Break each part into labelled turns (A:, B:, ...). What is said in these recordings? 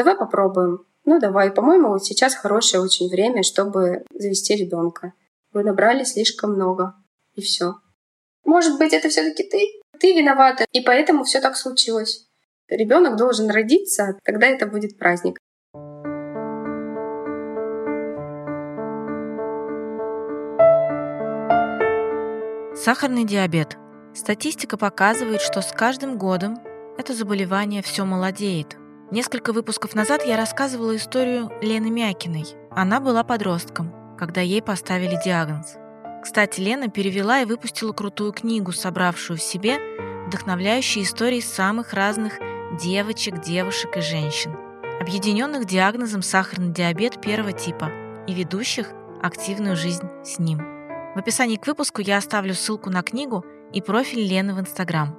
A: Давай попробуем. Ну давай, по-моему, вот сейчас хорошее очень время, чтобы завести ребенка. Вы набрали слишком много. И все. Может быть, это все-таки ты? Ты виновата, и поэтому все так случилось. Ребенок должен родиться, тогда это будет праздник.
B: Сахарный диабет. Статистика показывает, что с каждым годом это заболевание все молодеет. Несколько выпусков назад я рассказывала историю Лены Мякиной. Она была подростком, когда ей поставили диагноз. Кстати, Лена перевела и выпустила крутую книгу, собравшую в себе вдохновляющие истории самых разных девочек, девушек и женщин, объединенных диагнозом сахарный диабет первого типа и ведущих активную жизнь с ним. В описании к выпуску я оставлю ссылку на книгу и профиль Лены в Инстаграм.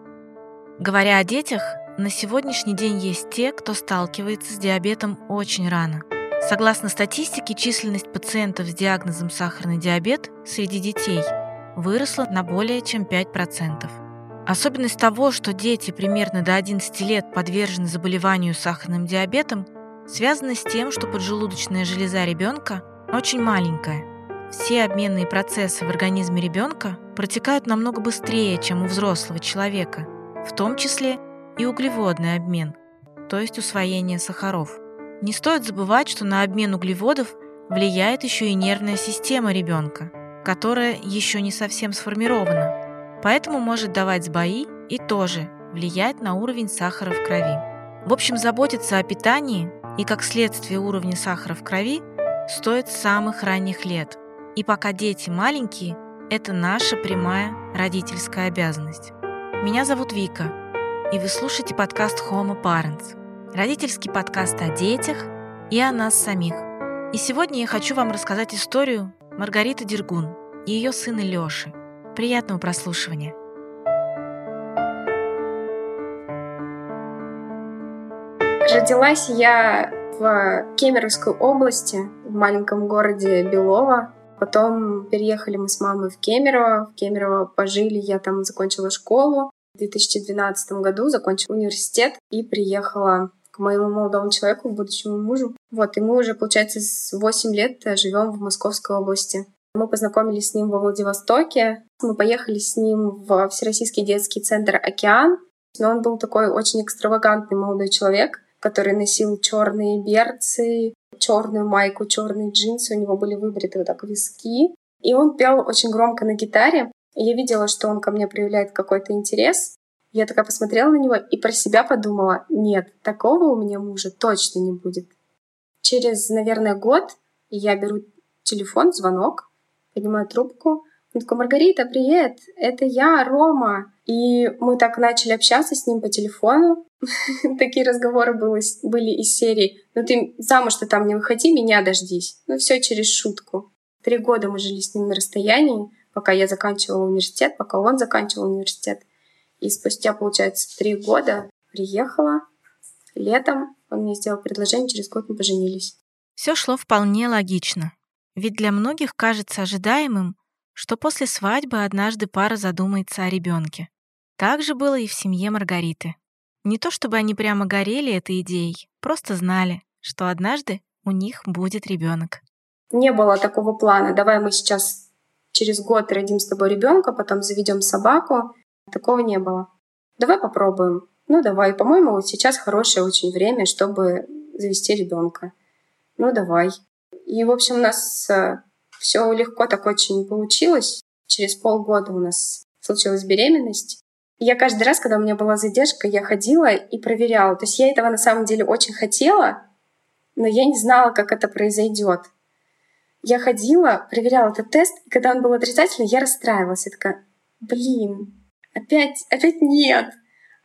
B: Говоря о детях, на сегодняшний день есть те, кто сталкивается с диабетом очень рано. Согласно статистике, численность пациентов с диагнозом сахарный диабет среди детей выросла на более чем 5%. Особенность того, что дети примерно до 11 лет подвержены заболеванию сахарным диабетом, связана с тем, что поджелудочная железа ребенка очень маленькая. Все обменные процессы в организме ребенка протекают намного быстрее, чем у взрослого человека, в том числе и углеводный обмен, то есть усвоение сахаров. Не стоит забывать, что на обмен углеводов влияет еще и нервная система ребенка, которая еще не совсем сформирована, поэтому может давать сбои и тоже влиять на уровень сахара в крови. В общем, заботиться о питании и, как следствие, уровня сахара в крови стоит с самых ранних лет. И пока дети маленькие, это наша прямая родительская обязанность. Меня зовут Вика, и вы слушаете подкаст Homo Parents, родительский подкаст о детях и о нас самих. И сегодня я хочу вам рассказать историю Маргариты Дергун и ее сына Лёши. Приятного прослушивания.
A: Родилась я в Кемеровской области, в маленьком городе Белово. Потом переехали мы с мамой в Кемерово. В Кемерово пожили, я там закончила школу. В 2012 году закончила университет и приехала к моему молодому человеку, будущему мужу. Вот, и мы уже, получается, с 8 лет живем в Московской области. Мы познакомились с ним во Владивостоке. Мы поехали с ним в Всероссийский детский центр «Океан». Но он был такой очень экстравагантный молодой человек, который носил черные берцы, черную майку, черные джинсы, у него были выбриты вот так виски. И он пел очень громко на гитаре. Я видела, что он ко мне проявляет какой-то интерес. Я такая посмотрела на него и про себя подумала, нет, такого у меня мужа точно не будет. Через, наверное, год я беру телефон, звонок, поднимаю трубку. Он такой, Маргарита, привет, это я, Рома. И мы так начали общаться с ним по телефону. Такие разговоры были из серии, ну ты замуж-то там не выходи, меня дождись. Ну все через шутку. Три года мы жили с ним на расстоянии пока я заканчивала университет, пока он заканчивал университет. И спустя, получается, три года приехала летом. Он мне сделал предложение, через год мы поженились.
B: Все шло вполне логично. Ведь для многих кажется ожидаемым, что после свадьбы однажды пара задумается о ребенке. Так же было и в семье Маргариты. Не то чтобы они прямо горели этой идеей, просто знали, что однажды у них будет ребенок.
A: Не было такого плана, давай мы сейчас через год родим с тобой ребенка, потом заведем собаку. Такого не было. Давай попробуем. Ну давай, по-моему, вот сейчас хорошее очень время, чтобы завести ребенка. Ну давай. И, в общем, у нас э, все легко так очень получилось. Через полгода у нас случилась беременность. Я каждый раз, когда у меня была задержка, я ходила и проверяла. То есть я этого на самом деле очень хотела, но я не знала, как это произойдет я ходила, проверяла этот тест, и когда он был отрицательный, я расстраивалась. Я такая, блин, опять, опять нет.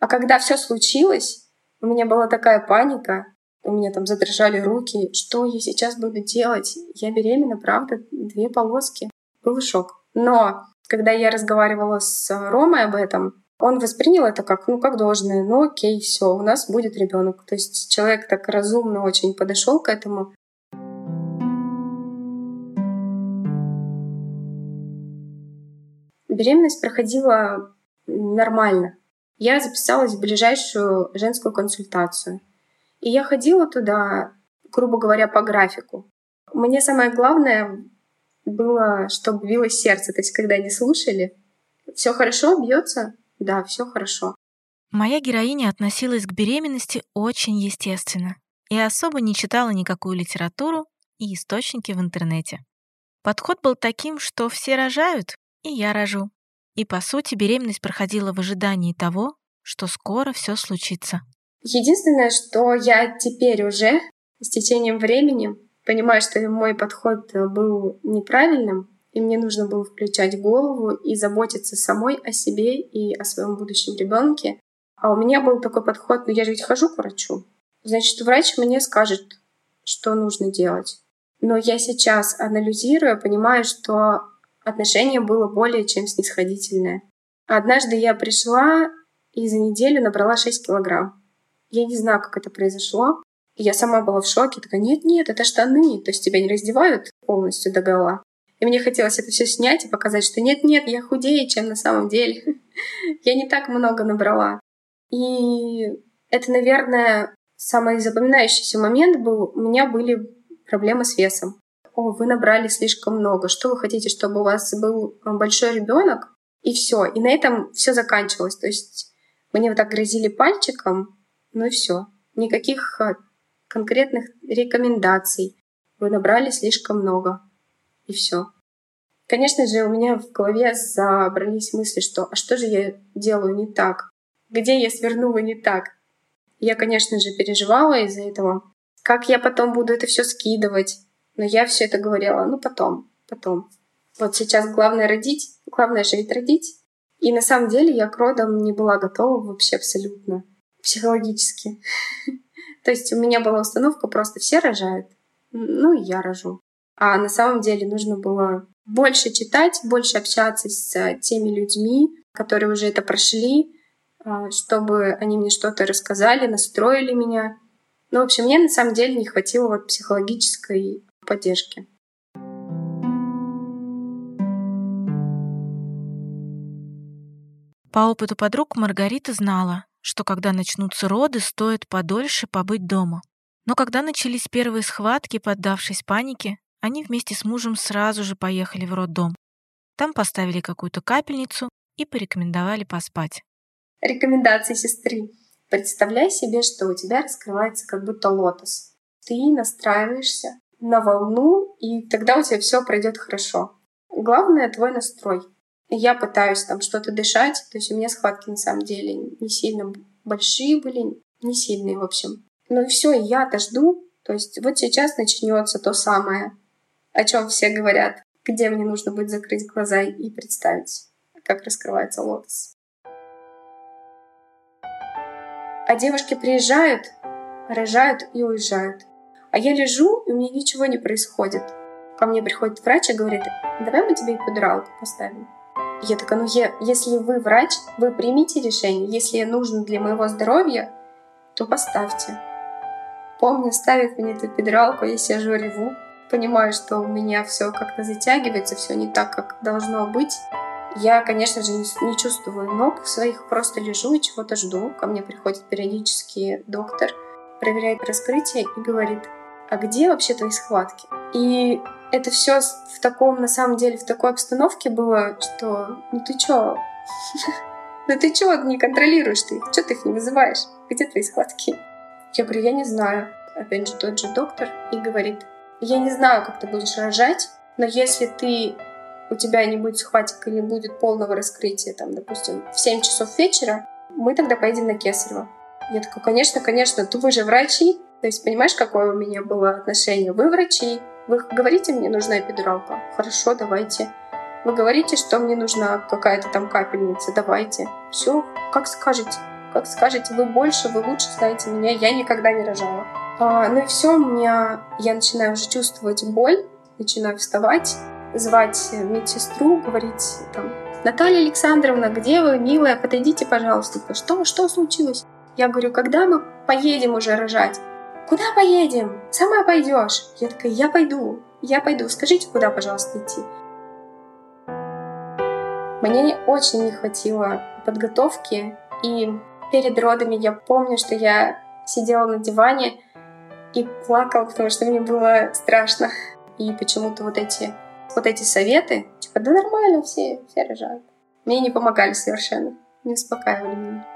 A: А когда все случилось, у меня была такая паника, у меня там задрожали руки, что я сейчас буду делать? Я беременна, правда, две полоски. Был шок. Но когда я разговаривала с Ромой об этом, он воспринял это как, ну, как должное. Ну, окей, все, у нас будет ребенок. То есть человек так разумно очень подошел к этому. Беременность проходила нормально. Я записалась в ближайшую женскую консультацию. И я ходила туда, грубо говоря, по графику. Мне самое главное было, чтобы билось сердце. То есть, когда они слушали, все хорошо, бьется, да, все хорошо.
B: Моя героиня относилась к беременности очень естественно и особо не читала никакую литературу и источники в интернете. Подход был таким, что все рожают, и я рожу. И, по сути, беременность проходила в ожидании того, что скоро все случится.
A: Единственное, что я теперь уже с течением времени понимаю, что мой подход был неправильным, и мне нужно было включать голову и заботиться самой о себе и о своем будущем ребенке. А у меня был такой подход, ну я же ведь хожу к врачу. Значит, врач мне скажет, что нужно делать. Но я сейчас, анализируя, понимаю, что отношение было более чем снисходительное. Однажды я пришла и за неделю набрала 6 килограмм. Я не знаю, как это произошло. я сама была в шоке, такая, нет-нет, это штаны, то есть тебя не раздевают полностью до гола. И мне хотелось это все снять и показать, что нет-нет, я худее, чем на самом деле. я не так много набрала. И это, наверное, самый запоминающийся момент был. У меня были проблемы с весом. О, вы набрали слишком много. Что вы хотите, чтобы у вас был большой ребенок? И все. И на этом все заканчивалось. То есть мне вот так грозили пальчиком, ну и все. Никаких э, конкретных рекомендаций. Вы набрали слишком много. И все. Конечно же, у меня в голове забрались мысли, что а что же я делаю не так? Где я свернула не так? Я, конечно же, переживала из-за этого. Как я потом буду это все скидывать? Но я все это говорила, ну потом, потом. Вот сейчас главное родить, главное ведь родить. И на самом деле я к родам не была готова вообще абсолютно психологически. То есть у меня была установка просто все рожают, ну и я рожу. А на самом деле нужно было больше читать, больше общаться с теми людьми, которые уже это прошли, а, чтобы они мне что-то рассказали, настроили меня. Ну, в общем, мне на самом деле не хватило вот психологической поддержки.
B: По опыту подруг Маргарита знала, что когда начнутся роды, стоит подольше побыть дома. Но когда начались первые схватки, поддавшись панике, они вместе с мужем сразу же поехали в роддом. Там поставили какую-то капельницу и порекомендовали поспать.
A: Рекомендации сестры. Представляй себе, что у тебя раскрывается как будто лотос. Ты настраиваешься на волну, и тогда у тебя все пройдет хорошо. Главное твой настрой. Я пытаюсь там что-то дышать, то есть у меня схватки на самом деле не сильно большие были, не сильные, в общем. Ну и все, я-то жду. То есть вот сейчас начнется то самое, о чем все говорят, где мне нужно будет закрыть глаза и представить, как раскрывается лотос. А девушки приезжают, рожают и уезжают. А я лежу, и у меня ничего не происходит. Ко мне приходит врач и говорит, давай мы тебе эпидуралку поставим. Я такая, ну я, если вы врач, вы примите решение. Если нужно для моего здоровья, то поставьте. Помню, ставит мне эту эпидуралку, я сижу реву, понимаю, что у меня все как-то затягивается, все не так, как должно быть. Я, конечно же, не, чувствую ног своих, просто лежу и чего-то жду. Ко мне приходит периодически доктор, проверяет раскрытие и говорит, а где вообще твои схватки? И это все в таком, на самом деле, в такой обстановке было, что ну ты чё? Ну ты чё не контролируешь ты? Чё ты их не вызываешь? Где твои схватки? Я говорю, я не знаю. Опять же, тот же доктор и говорит, я не знаю, как ты будешь рожать, но если ты у тебя не будет схваток или не будет полного раскрытия, там, допустим, в 7 часов вечера, мы тогда поедем на Кесарево. Я такая, конечно, конечно, вы же врачи. То есть, понимаешь, какое у меня было отношение? Вы врачи, вы говорите, мне нужна эпидуралка? Хорошо, давайте. Вы говорите, что мне нужна какая-то там капельница? Давайте. Все, как скажете. Как скажете, вы больше, вы лучше знаете меня, я никогда не рожала. А, ну и все, у меня я начинаю уже чувствовать боль, начинаю вставать, звать медсестру, говорить там, Наталья Александровна, где вы, милая, подойдите, пожалуйста. Что, что случилось? Я говорю, когда мы поедем уже рожать? Куда поедем? Сама пойдешь. Я такая, я пойду, я пойду. Скажите, куда, пожалуйста, идти? Мне очень не хватило подготовки, и перед родами я помню, что я сидела на диване и плакала, потому что мне было страшно. И почему-то вот эти, вот эти советы, типа, да нормально, все, все рожают, мне не помогали совершенно, не успокаивали меня.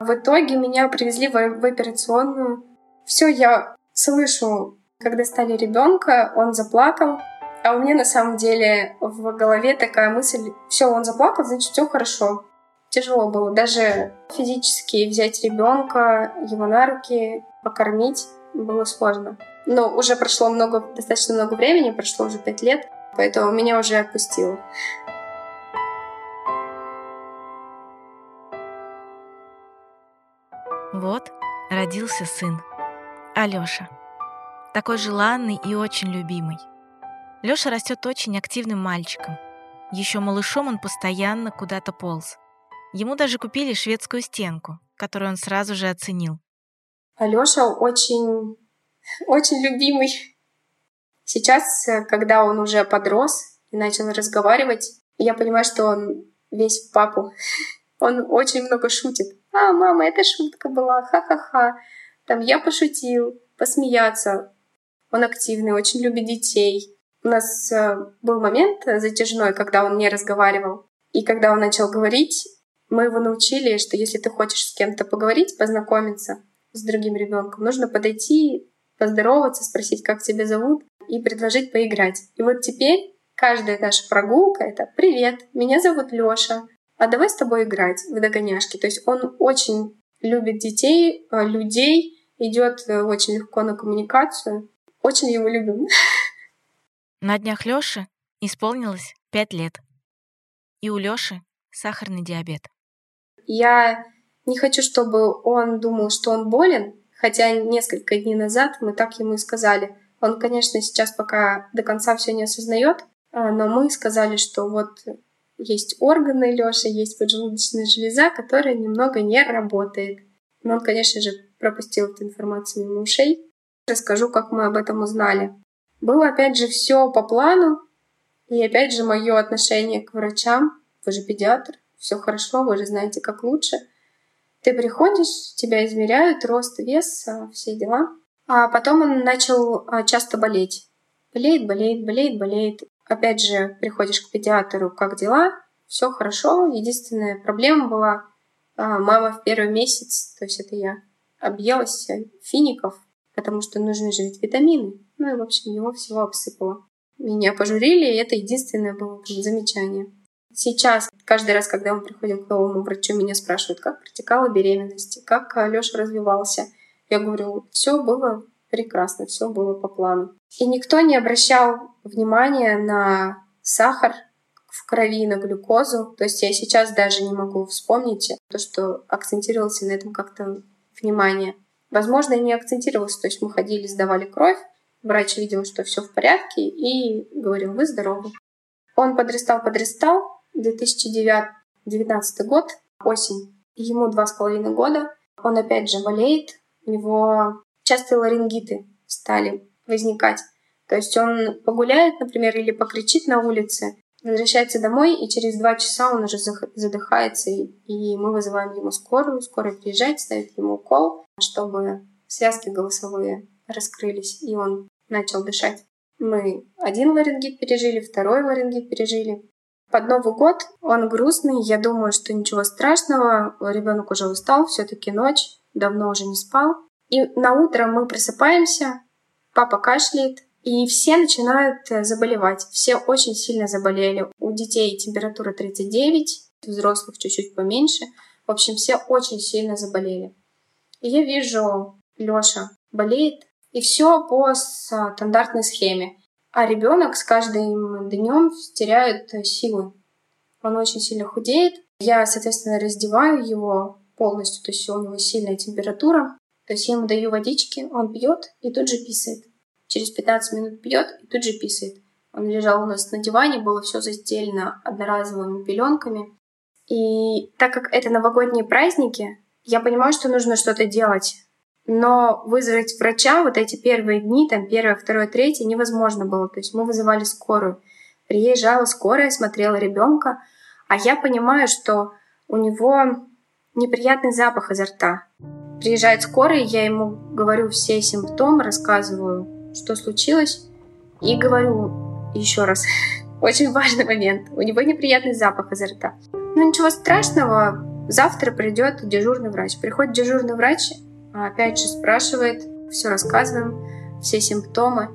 A: В итоге меня привезли в, в операционную. Все, я слышу, когда стали ребенка, он заплакал, а у меня на самом деле в голове такая мысль, все, он заплакал, значит, все хорошо. Тяжело было даже физически взять ребенка, его на руки, покормить было сложно. Но уже прошло много, достаточно много времени, прошло уже пять лет, поэтому меня уже отпустило.
B: Вот родился сын. Алёша. Такой желанный и очень любимый. Лёша растет очень активным мальчиком. Еще малышом он постоянно куда-то полз. Ему даже купили шведскую стенку, которую он сразу же оценил.
A: Алёша очень, очень любимый. Сейчас, когда он уже подрос и начал разговаривать, я понимаю, что он весь в папу. Он очень много шутит. А, мама, это шутка была, ха-ха-ха. Там я пошутил, посмеяться. Он активный, очень любит детей. У нас э, был момент затяжной, когда он не разговаривал. И когда он начал говорить, мы его научили, что если ты хочешь с кем-то поговорить, познакомиться с другим ребенком, нужно подойти, поздороваться, спросить, как тебя зовут, и предложить поиграть. И вот теперь каждая наша прогулка — это «Привет, меня зовут Лёша, а давай с тобой играть в догоняшки. То есть он очень любит детей, э, людей, идет э, очень легко на коммуникацию. Очень его любим.
B: На днях Лёше исполнилось пять лет. И у Лёши сахарный диабет.
A: Я не хочу, чтобы он думал, что он болен, хотя несколько дней назад мы так ему и сказали. Он, конечно, сейчас пока до конца все не осознает, э, но мы сказали, что вот есть органы Лёши, есть поджелудочная железа, которая немного не работает. Но он, конечно же, пропустил эту информацию мимо ушей. Расскажу, как мы об этом узнали. Было, опять же, все по плану. И, опять же, мое отношение к врачам. Вы же педиатр, все хорошо, вы же знаете, как лучше. Ты приходишь, тебя измеряют, рост, вес, а, все дела. А потом он начал а, часто болеть. Болеет, болеет, болеет, болеет. Опять же, приходишь к педиатру, как дела? Все хорошо. Единственная проблема была, а, мама в первый месяц, то есть это я, объелась фиников, потому что нужны же ведь витамины. Ну и, в общем, его всего обсыпало. Меня пожурили, и это единственное было замечание. Сейчас, каждый раз, когда мы приходим к новому врачу, меня спрашивают, как протекала беременность, как Леша развивался. Я говорю, все было прекрасно, все было по плану. И никто не обращал внимания на сахар в крови, на глюкозу. То есть я сейчас даже не могу вспомнить то, что акцентировался на этом как-то внимание. Возможно, и не акцентировался. То есть мы ходили, сдавали кровь, врач видел, что все в порядке, и говорил, вы здоровы. Он подрастал, подрастал. 2019 год, осень. Ему два с половиной года. Он опять же болеет. У него частые ларингиты стали возникать. То есть он погуляет, например, или покричит на улице, возвращается домой, и через два часа он уже задыхается, и мы вызываем ему скорую. Скорая приезжает, ставит ему укол, чтобы связки голосовые раскрылись, и он начал дышать. Мы один ларингит пережили, второй ларингит пережили. Под Новый год он грустный, я думаю, что ничего страшного, ребенок уже устал, все-таки ночь, давно уже не спал. И на утро мы просыпаемся, папа кашляет, и все начинают э, заболевать. Все очень сильно заболели. У детей температура 39, у взрослых чуть-чуть поменьше. В общем, все очень сильно заболели. И я вижу, Лёша болеет, и все по стандартной схеме. А ребенок с каждым днем теряет э, силы. Он очень сильно худеет. Я, соответственно, раздеваю его полностью, то есть у него сильная температура. То есть я ему даю водички, он пьет и тут же писает. Через 15 минут пьет и тут же писает. Он лежал у нас на диване, было все застелено одноразовыми пеленками. И так как это новогодние праздники, я понимаю, что нужно что-то делать. Но вызвать врача вот эти первые дни, там первое, второе, третье, невозможно было. То есть мы вызывали скорую. Приезжала скорая, смотрела ребенка, а я понимаю, что у него неприятный запах изо рта. Приезжает скорая, я ему говорю все симптомы, рассказываю, что случилось, и говорю еще раз, очень важный момент, у него неприятный запах изо рта. Ну ничего страшного, завтра придет дежурный врач. Приходит дежурный врач, опять же спрашивает, все рассказываем, все симптомы.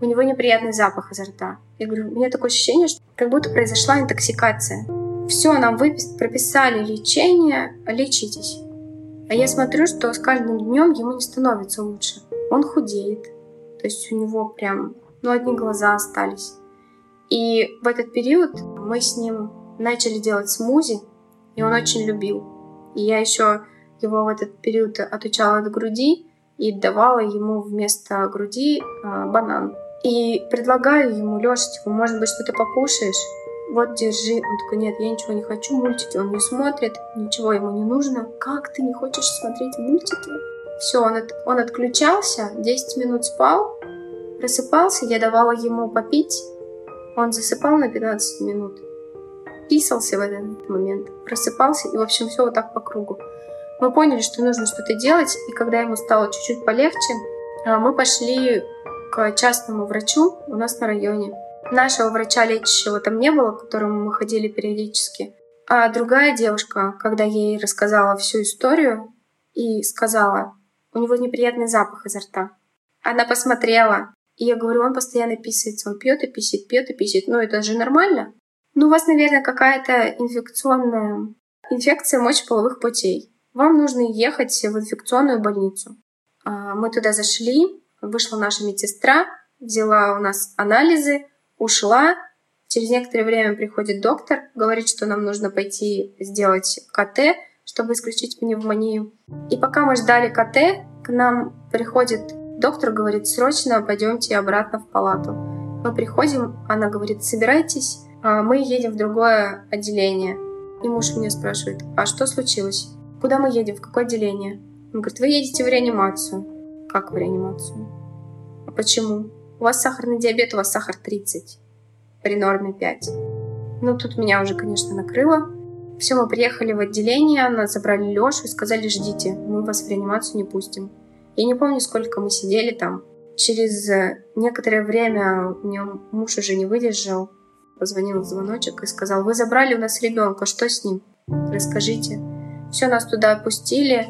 A: У него неприятный запах изо рта. Я говорю, у меня такое ощущение, что как будто произошла интоксикация. Все, нам выпис... прописали лечение, лечитесь. А я смотрю, что с каждым днем ему не становится лучше. Он худеет. То есть у него прям, ну, одни глаза остались. И в этот период мы с ним начали делать смузи, и он очень любил. И я еще его в этот период отучала от груди и давала ему вместо груди э, банан. И предлагаю ему, Леша, типа, может быть, что ты покушаешь? вот держи. Он такой, нет, я ничего не хочу, мультики он не смотрит, ничего ему не нужно. Как ты не хочешь смотреть мультики? Все, он, от, он отключался, 10 минут спал, просыпался, я давала ему попить, он засыпал на 15 минут, писался в этот момент, просыпался, и, в общем, все вот так по кругу. Мы поняли, что нужно что-то делать, и когда ему стало чуть-чуть полегче, а, мы пошли к частному врачу у нас на районе. Нашего врача лечащего там не было, к которому мы ходили периодически. А другая девушка, когда я ей рассказала всю историю и сказала, у него неприятный запах изо рта. Она посмотрела, и я говорю, он постоянно писается, он пьет и писит, пьет и писит. Ну, это же нормально. Ну, у вас, наверное, какая-то инфекционная инфекция мочеполовых путей. Вам нужно ехать в инфекционную больницу. А, мы туда зашли, вышла наша медсестра, взяла у нас анализы, ушла. Через некоторое время приходит доктор, говорит, что нам нужно пойти сделать КТ, чтобы исключить пневмонию. И пока мы ждали КТ, к нам приходит доктор, говорит, срочно пойдемте обратно в палату. Мы приходим, она говорит, собирайтесь, а мы едем в другое отделение. И муж меня спрашивает, а что случилось? Куда мы едем? В какое отделение? Он говорит, вы едете в реанимацию. Как в реанимацию? А почему? У вас сахарный диабет, у вас сахар 30, при норме 5. Ну, тут меня уже, конечно, накрыло. Все, мы приехали в отделение, нас забрали Лешу и сказали, ждите, мы вас в реанимацию не пустим. Я не помню, сколько мы сидели там. Через некоторое время у него муж уже не выдержал, позвонил в звоночек и сказал, вы забрали у нас ребенка, что с ним? Расскажите. Все, нас туда опустили.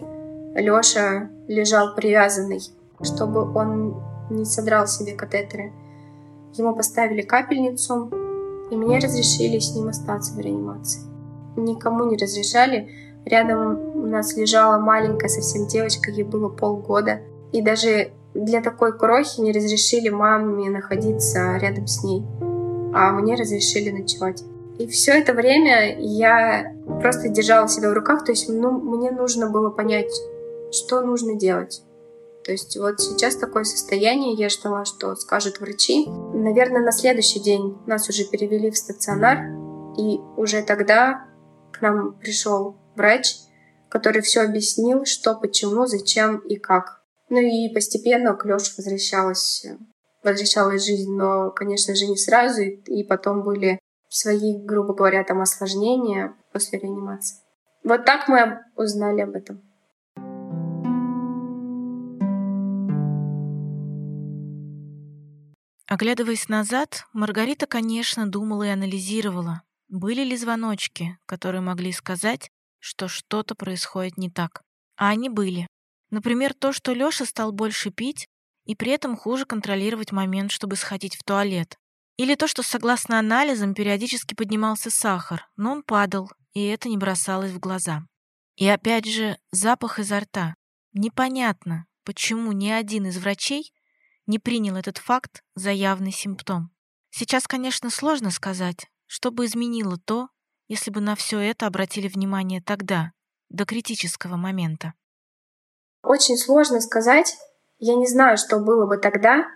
A: Леша лежал привязанный, чтобы он не содрал себе катетеры. Ему поставили капельницу, и мне разрешили с ним остаться в реанимации. Никому не разрешали. Рядом у нас лежала маленькая совсем девочка, ей было полгода. И даже для такой крохи не разрешили маме находиться рядом с ней, а мне разрешили ночевать. И все это время я просто держала себя в руках, то есть ну, мне нужно было понять, что нужно делать. То есть вот сейчас такое состояние, я ждала, что скажут врачи. Наверное, на следующий день нас уже перевели в стационар, и уже тогда нам пришел врач, который все объяснил, что, почему, зачем и как. Ну и постепенно к Лёше возвращалась, возвращалась жизнь, но, конечно же, не сразу, и потом были свои, грубо говоря, там осложнения после реанимации. Вот так мы узнали об этом.
B: Оглядываясь назад, Маргарита, конечно, думала и анализировала, были ли звоночки, которые могли сказать, что что-то происходит не так. А они были. Например, то, что Лёша стал больше пить и при этом хуже контролировать момент, чтобы сходить в туалет. Или то, что, согласно анализам, периодически поднимался сахар, но он падал, и это не бросалось в глаза. И опять же, запах изо рта. Непонятно, почему ни один из врачей не принял этот факт за явный симптом. Сейчас, конечно, сложно сказать, что бы изменило то, если бы на все это обратили внимание тогда, до критического момента.
A: Очень сложно сказать. Я не знаю, что было бы тогда,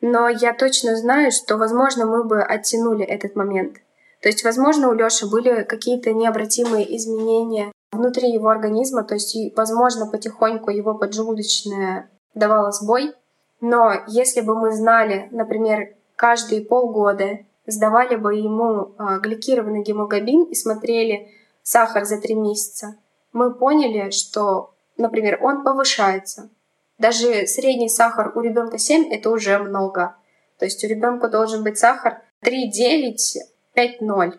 A: но я точно знаю, что, возможно, мы бы оттянули этот момент. То есть, возможно, у Лёши были какие-то необратимые изменения внутри его организма, то есть, возможно, потихоньку его поджелудочная давала сбой, но если бы мы знали, например, каждые полгода сдавали бы ему а, гликированный гемоглобин и смотрели сахар за три месяца, мы поняли, что, например, он повышается. Даже средний сахар у ребенка 7 это уже много. То есть у ребенка должен быть сахар 3,9, 5,0.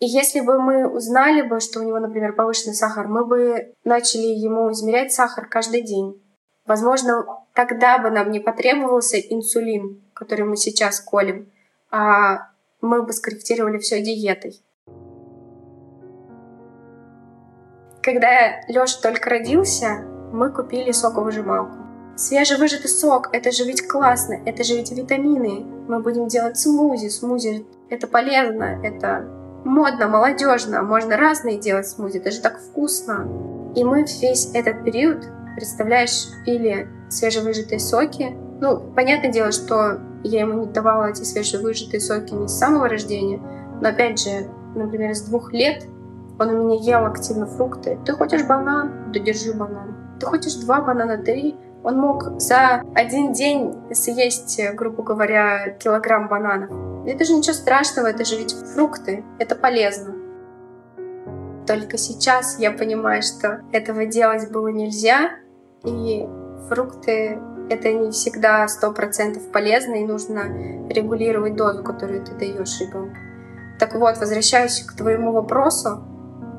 A: И если бы мы узнали бы, что у него, например, повышенный сахар, мы бы начали ему измерять сахар каждый день. Возможно, тогда бы нам не потребовался инсулин, который мы сейчас колем, а мы бы скорректировали все диетой. Когда Лёша только родился, мы купили соковыжималку. Свежевыжатый сок, это же ведь классно, это же ведь витамины. Мы будем делать смузи, смузи это полезно, это модно, молодежно, можно разные делать смузи, это же так вкусно. И мы весь этот период, представляешь, пили свежевыжатые соки. Ну, понятное дело, что я ему не давала эти свежевыжатые соки не с самого рождения, но опять же, например, с двух лет он у меня ел активно фрукты. Ты хочешь банан? Да держи банан. Ты хочешь два банана? Три. Он мог за один день съесть, грубо говоря, килограмм бананов. Это же ничего страшного, это же ведь фрукты, это полезно. Только сейчас я понимаю, что этого делать было нельзя, и фрукты это не всегда сто процентов полезно, и нужно регулировать дозу, которую ты даешь ребенку. Так вот, возвращаясь к твоему вопросу,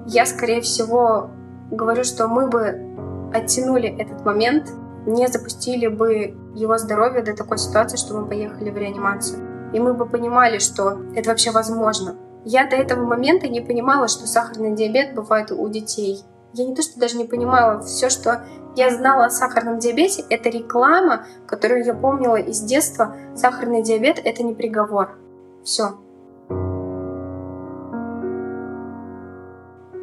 A: я, скорее всего, говорю, что мы бы оттянули этот момент, не запустили бы его здоровье до такой ситуации, что мы поехали в реанимацию и мы бы понимали, что это вообще возможно. Я до этого момента не понимала, что сахарный диабет бывает у детей. Я не то, что даже не понимала, все, что я знала о сахарном диабете, это реклама, которую я помнила из детства. Сахарный диабет — это не приговор. Все.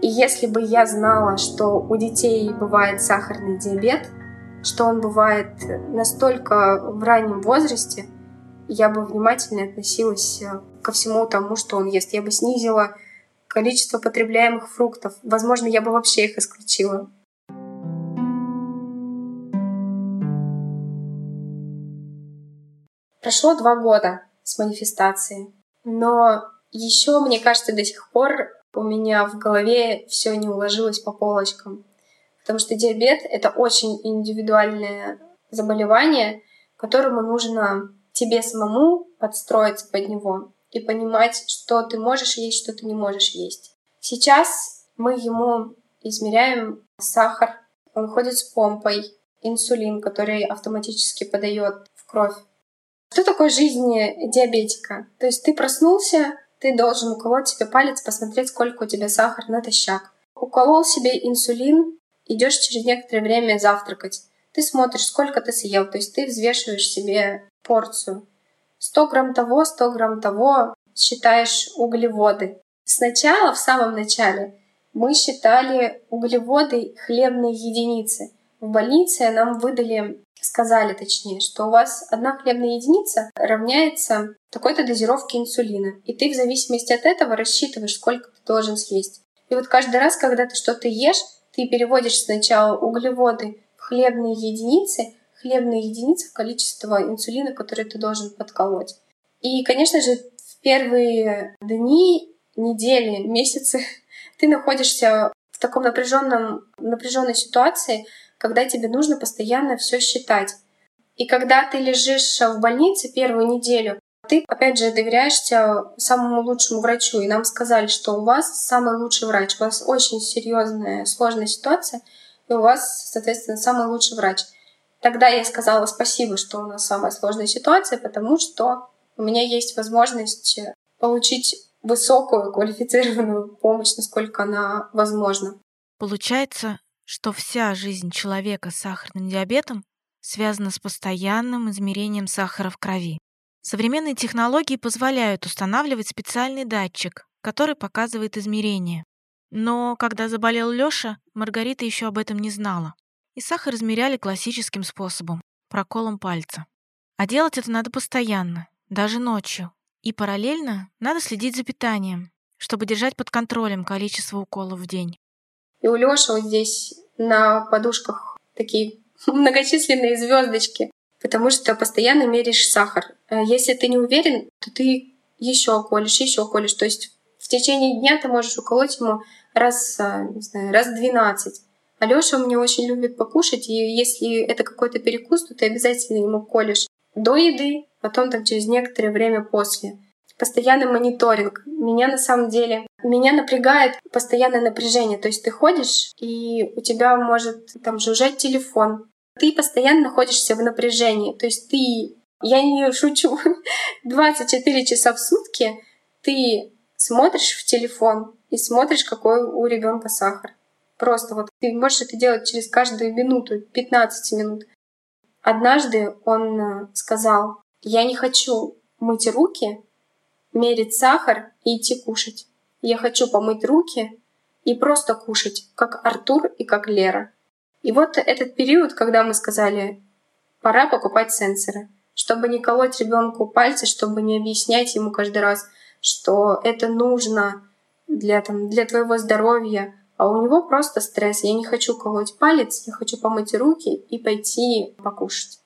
A: И если бы я знала, что у детей бывает сахарный диабет, что он бывает настолько в раннем возрасте — я бы внимательно относилась э, ко всему тому, что он ест. Я бы снизила количество потребляемых фруктов. Возможно, я бы вообще их исключила. Прошло два года с манифестации, но еще, мне кажется, до сих пор у меня в голове все не уложилось по полочкам. Потому что диабет — это очень индивидуальное заболевание, которому нужно тебе самому подстроиться под него и понимать, что ты можешь есть, что ты не можешь есть. Сейчас мы ему измеряем сахар, он ходит с помпой, инсулин, который автоматически подает в кровь. Что такое жизнь диабетика? То есть ты проснулся, ты должен уколоть себе палец, посмотреть, сколько у тебя сахар натощак. Уколол себе инсулин, идешь через некоторое время завтракать. Ты смотришь, сколько ты съел, то есть ты взвешиваешь себе порцию. 100 грамм того, 100 грамм того, считаешь углеводы. Сначала, в самом начале, мы считали углеводы хлебные единицы. В больнице нам выдали, сказали точнее, что у вас одна хлебная единица равняется такой-то дозировке инсулина. И ты в зависимости от этого рассчитываешь, сколько ты должен съесть. И вот каждый раз, когда ты что-то ешь, ты переводишь сначала углеводы в хлебные единицы, хлебные единицы количества инсулина, который ты должен подколоть. И, конечно же, в первые дни, недели, месяцы ты находишься в таком напряженном, напряженной ситуации, когда тебе нужно постоянно все считать. И когда ты лежишь в больнице первую неделю, ты, опять же, доверяешься самому лучшему врачу. И нам сказали, что у вас самый лучший врач. У вас очень серьезная, сложная ситуация, и у вас, соответственно, самый лучший врач. Тогда я сказала спасибо, что у нас самая сложная ситуация, потому что у меня есть возможность получить высокую квалифицированную помощь, насколько она возможна.
B: Получается, что вся жизнь человека с сахарным диабетом связана с постоянным измерением сахара в крови. Современные технологии позволяют устанавливать специальный датчик, который показывает измерения. Но когда заболел Лёша, Маргарита еще об этом не знала и сахар измеряли классическим способом – проколом пальца. А делать это надо постоянно, даже ночью. И параллельно надо следить за питанием, чтобы держать под контролем количество уколов в день.
A: И у Лёши вот здесь на подушках такие многочисленные звездочки, потому что постоянно меряешь сахар. А если ты не уверен, то ты еще колешь, еще колешь. То есть в течение дня ты можешь уколоть ему раз, а, не знаю, раз 12. Алёша меня очень любит покушать, и если это какой-то перекус, то ты обязательно ему колешь до еды, потом там через некоторое время после. Постоянный мониторинг. Меня на самом деле, меня напрягает постоянное напряжение. То есть ты ходишь, и у тебя может там жужжать телефон. Ты постоянно находишься в напряжении. То есть ты, я не шучу, 24 часа в сутки ты смотришь в телефон и смотришь, какой у ребенка сахар. Просто вот ты можешь это делать через каждую минуту, 15 минут. Однажды он э, сказал, я не хочу мыть руки, мерить сахар и идти кушать. Я хочу помыть руки и просто кушать, как Артур и как Лера. И вот этот период, когда мы сказали, пора покупать сенсоры, чтобы не колоть ребенку пальцы, чтобы не объяснять ему каждый раз, что это нужно для, там, для твоего здоровья, а у него просто стресс. Я не хочу колоть палец, я хочу помыть руки и пойти покушать.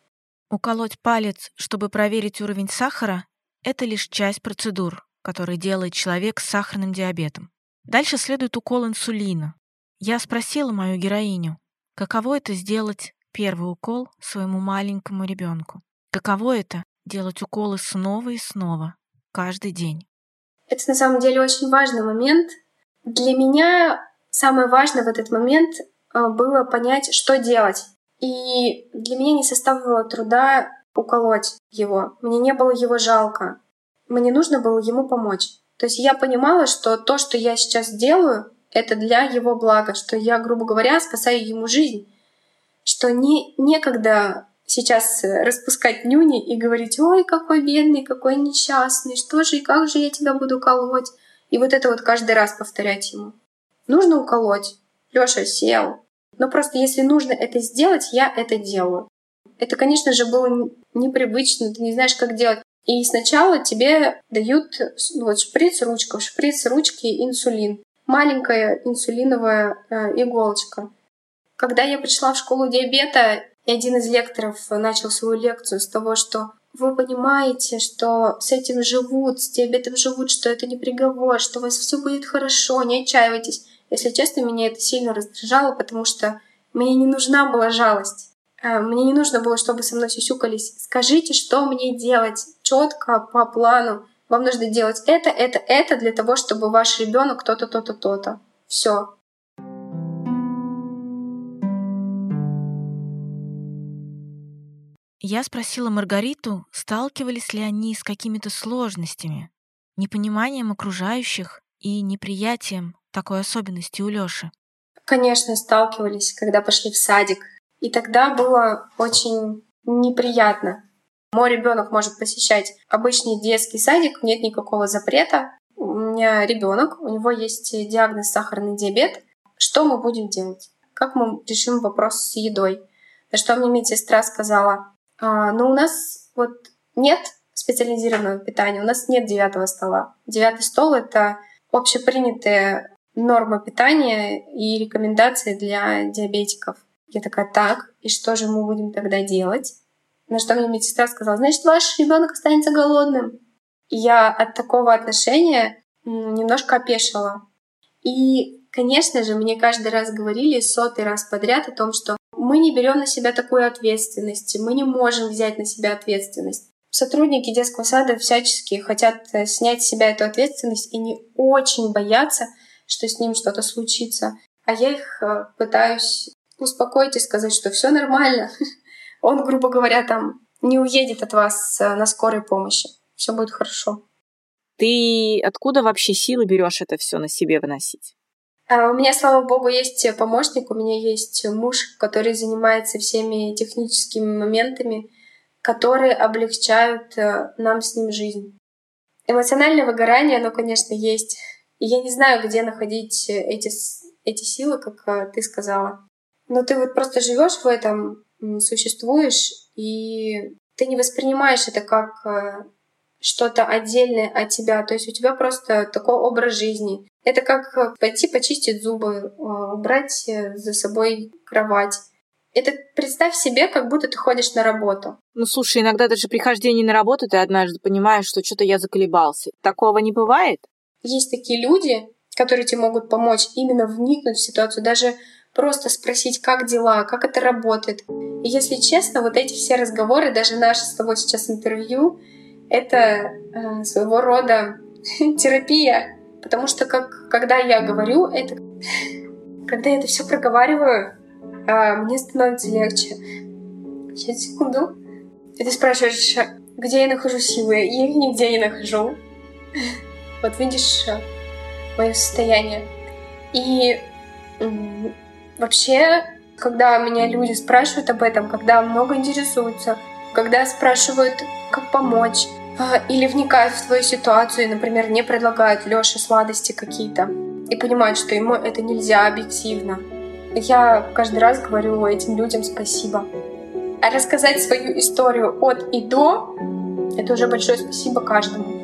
B: Уколоть палец, чтобы проверить уровень сахара, это лишь часть процедур, которые делает человек с сахарным диабетом. Дальше следует укол инсулина. Я спросила мою героиню, каково это сделать первый укол своему маленькому ребенку. Каково это делать уколы снова и снова, каждый день.
A: Это на самом деле очень важный момент. Для меня самое важное в этот момент э, было понять, что делать. И для меня не составило труда уколоть его. Мне не было его жалко. Мне нужно было ему помочь. То есть я понимала, что то, что я сейчас делаю, это для его блага, что я, грубо говоря, спасаю ему жизнь, что не, некогда сейчас распускать нюни и говорить, ой, какой бедный, какой несчастный, что же и как же я тебя буду колоть. И вот это вот каждый раз повторять ему нужно уколоть. Лёша сел. Но просто если нужно это сделать, я это делаю. Это, конечно же, было непривычно, ты не знаешь, как делать. И сначала тебе дают ну, вот шприц ручка, шприц ручки инсулин. Маленькая инсулиновая э, иголочка. Когда я пришла в школу диабета, и один из лекторов начал свою лекцию с того, что вы понимаете, что с этим живут, с диабетом живут, что это не приговор, что у вас все будет хорошо, не отчаивайтесь. Если честно, меня это сильно раздражало, потому что мне не нужна была жалость. Э, мне не нужно было, чтобы со мной сюсюкались. Скажите, что мне делать четко по плану. Вам нужно делать это, это, это для того, чтобы ваш ребенок то-то, то-то, то-то. Все.
B: Я спросила Маргариту, сталкивались ли они с какими-то сложностями, непониманием окружающих и неприятием такой особенности у Лёши?
A: Конечно, сталкивались, когда пошли в садик. И тогда было очень неприятно. Мой ребенок может посещать обычный детский садик, нет никакого запрета. У меня ребенок, у него есть диагноз сахарный диабет. Что мы будем делать? Как мы решим вопрос с едой? На что мне медсестра сказала, а, ну у нас вот нет специализированного питания, у нас нет девятого стола. Девятый стол — это общепринятые норма питания и рекомендации для диабетиков. Я такая, так, и что же мы будем тогда делать? На что мне медсестра сказала, значит, ваш ребенок останется голодным. Я от такого отношения немножко опешила. И, конечно же, мне каждый раз говорили сотый раз подряд о том, что мы не берем на себя такую ответственность, мы не можем взять на себя ответственность. Сотрудники детского сада всячески хотят э, снять с себя эту ответственность и не очень боятся что с ним что-то случится. А я их э, пытаюсь успокоить и сказать, что все нормально. Он, грубо говоря, там не уедет от вас э, на скорой помощи. Все будет хорошо.
C: Ты откуда вообще силы берешь это все на себе выносить?
A: А у меня, слава богу, есть помощник, у меня есть муж, который занимается всеми техническими моментами, которые облегчают э, нам с ним жизнь. Эмоциональное выгорание, оно, конечно, есть. И я не знаю, где находить эти, эти силы, как э, ты сказала. Но ты вот просто живешь в этом, существуешь, и ты не воспринимаешь это как э, что-то отдельное от тебя. То есть у тебя просто такой образ жизни. Это как э, пойти почистить зубы, убрать за собой кровать. Это представь себе, как будто ты ходишь на работу.
C: Ну слушай, иногда даже при хождении на работу ты однажды понимаешь, что что-то я заколебался. Такого не бывает?
A: Есть такие люди, которые тебе могут помочь именно вникнуть в ситуацию, даже просто спросить, как дела, как это работает. И если честно, вот эти все разговоры, даже наше с тобой сейчас интервью, это э, своего рода терапия, потому что как, когда я говорю это, когда я это все проговариваю, э, мне становится легче. Сейчас, секунду. И ты спрашиваешь, где я нахожу силы? Я их нигде не нахожу. Вот видишь э, мое состояние. И вообще, когда меня люди спрашивают об этом, когда много интересуются, когда спрашивают, как помочь, а, или вникают в твою ситуацию, и, например, не предлагают Лёше сладости какие-то, и понимают, что ему это нельзя объективно. Я каждый раз говорю этим людям спасибо. А рассказать свою историю от и до — это уже большое спасибо каждому.